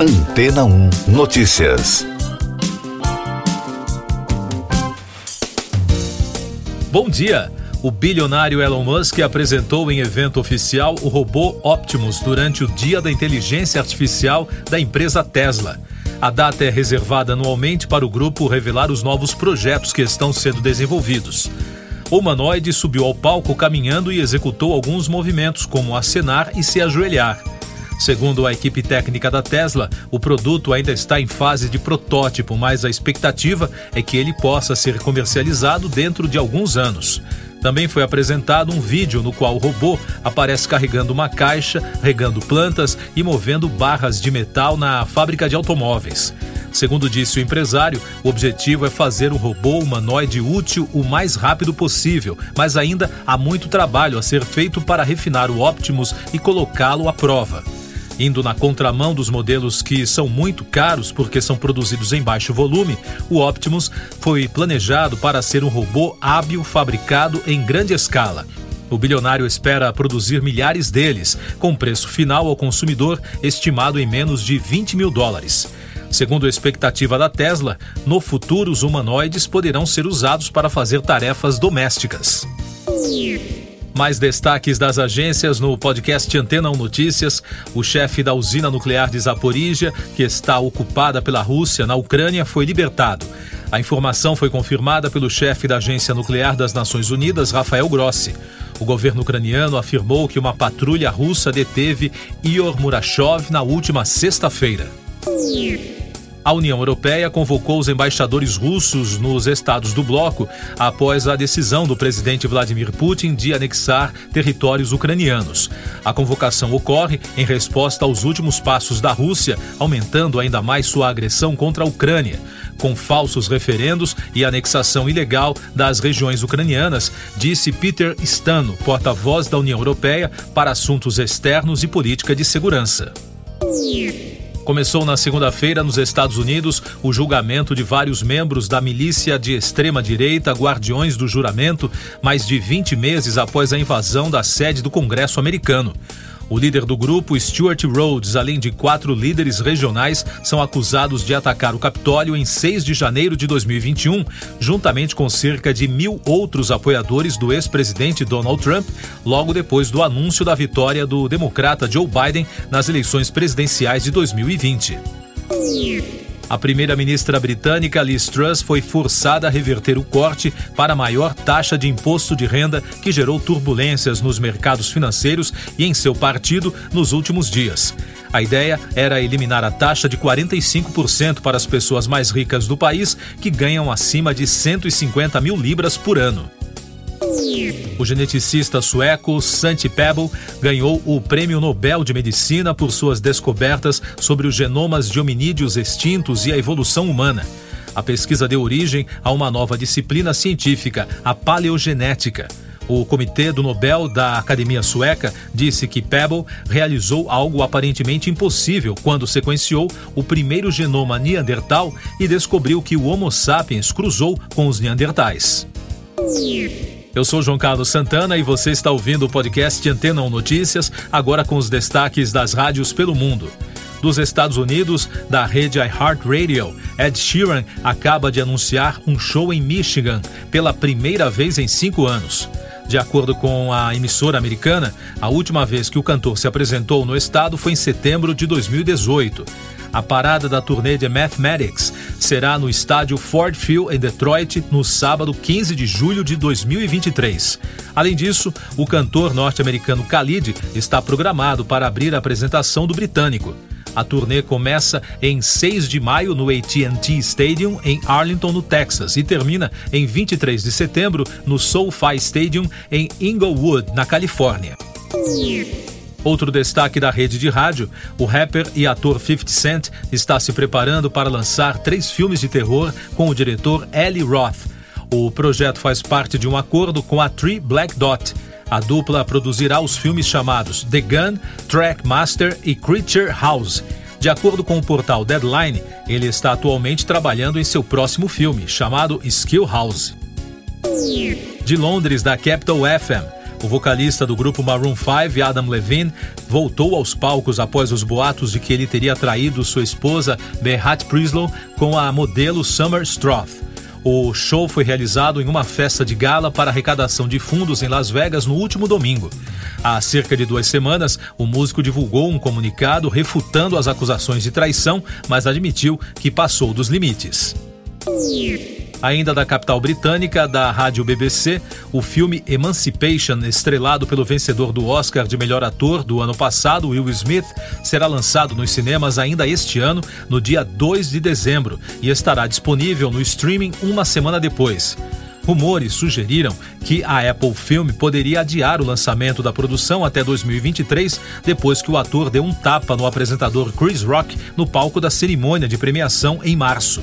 Antena 1 Notícias. Bom dia. O bilionário Elon Musk apresentou em evento oficial o robô Optimus durante o Dia da Inteligência Artificial da empresa Tesla. A data é reservada anualmente para o grupo revelar os novos projetos que estão sendo desenvolvidos. O humanoide subiu ao palco caminhando e executou alguns movimentos, como acenar e se ajoelhar. Segundo a equipe técnica da Tesla, o produto ainda está em fase de protótipo, mas a expectativa é que ele possa ser comercializado dentro de alguns anos. Também foi apresentado um vídeo no qual o robô aparece carregando uma caixa, regando plantas e movendo barras de metal na fábrica de automóveis. Segundo disse o empresário, o objetivo é fazer o robô humanoide útil o mais rápido possível, mas ainda há muito trabalho a ser feito para refinar o Optimus e colocá-lo à prova. Indo na contramão dos modelos que são muito caros porque são produzidos em baixo volume, o Optimus foi planejado para ser um robô hábil fabricado em grande escala. O bilionário espera produzir milhares deles, com preço final ao consumidor estimado em menos de 20 mil dólares. Segundo a expectativa da Tesla, no futuro os humanoides poderão ser usados para fazer tarefas domésticas. Mais destaques das agências no podcast Antena 1 Notícias. O chefe da usina nuclear de Zaporizhia, que está ocupada pela Rússia na Ucrânia, foi libertado. A informação foi confirmada pelo chefe da Agência Nuclear das Nações Unidas, Rafael Grossi. O governo ucraniano afirmou que uma patrulha russa deteve Ior Murashov na última sexta-feira. A União Europeia convocou os embaixadores russos nos estados do bloco após a decisão do presidente Vladimir Putin de anexar territórios ucranianos. A convocação ocorre em resposta aos últimos passos da Rússia, aumentando ainda mais sua agressão contra a Ucrânia, com falsos referendos e anexação ilegal das regiões ucranianas, disse Peter Stano, porta-voz da União Europeia para assuntos externos e política de segurança. Começou na segunda-feira, nos Estados Unidos, o julgamento de vários membros da milícia de extrema-direita Guardiões do Juramento, mais de 20 meses após a invasão da sede do Congresso americano. O líder do grupo, Stuart Rhodes, além de quatro líderes regionais, são acusados de atacar o Capitólio em 6 de janeiro de 2021, juntamente com cerca de mil outros apoiadores do ex-presidente Donald Trump, logo depois do anúncio da vitória do democrata Joe Biden nas eleições presidenciais de 2020. A primeira-ministra britânica Liz Truss foi forçada a reverter o corte para a maior taxa de imposto de renda que gerou turbulências nos mercados financeiros e em seu partido nos últimos dias. A ideia era eliminar a taxa de 45% para as pessoas mais ricas do país que ganham acima de 150 mil libras por ano. O geneticista sueco Santi Pebble ganhou o Prêmio Nobel de Medicina por suas descobertas sobre os genomas de hominídeos extintos e a evolução humana. A pesquisa deu origem a uma nova disciplina científica, a paleogenética. O Comitê do Nobel da Academia Sueca disse que Pebble realizou algo aparentemente impossível quando sequenciou o primeiro genoma neandertal e descobriu que o Homo sapiens cruzou com os neandertais. Eu sou João Carlos Santana e você está ouvindo o podcast Antena 1 Notícias, agora com os destaques das rádios pelo mundo. Dos Estados Unidos, da rede iHeartRadio, Ed Sheeran acaba de anunciar um show em Michigan pela primeira vez em cinco anos. De acordo com a emissora americana, a última vez que o cantor se apresentou no estado foi em setembro de 2018. A parada da turnê de Mathematics será no estádio Ford Field em Detroit no sábado 15 de julho de 2023. Além disso, o cantor norte-americano Khalid está programado para abrir a apresentação do britânico. A turnê começa em 6 de maio no AT&T Stadium em Arlington, no Texas, e termina em 23 de setembro no SoFi Stadium em Inglewood, na Califórnia. Outro destaque da rede de rádio: o rapper e ator 50 Cent está se preparando para lançar três filmes de terror com o diretor Eli Roth. O projeto faz parte de um acordo com a Tree Black Dot. A dupla produzirá os filmes chamados The Gun, Trackmaster e Creature House. De acordo com o portal Deadline, ele está atualmente trabalhando em seu próximo filme, chamado Skill House. De Londres, da Capital FM. O vocalista do grupo Maroon 5, Adam Levine, voltou aos palcos após os boatos de que ele teria traído sua esposa, Behat Prislow, com a modelo Summer Stroth. O show foi realizado em uma festa de gala para arrecadação de fundos em Las Vegas no último domingo. Há cerca de duas semanas, o músico divulgou um comunicado refutando as acusações de traição, mas admitiu que passou dos limites. Ainda da capital britânica, da rádio BBC, o filme Emancipation, estrelado pelo vencedor do Oscar de melhor ator do ano passado, Will Smith, será lançado nos cinemas ainda este ano, no dia 2 de dezembro, e estará disponível no streaming uma semana depois. Rumores sugeriram que a Apple Film poderia adiar o lançamento da produção até 2023, depois que o ator deu um tapa no apresentador Chris Rock no palco da cerimônia de premiação em março.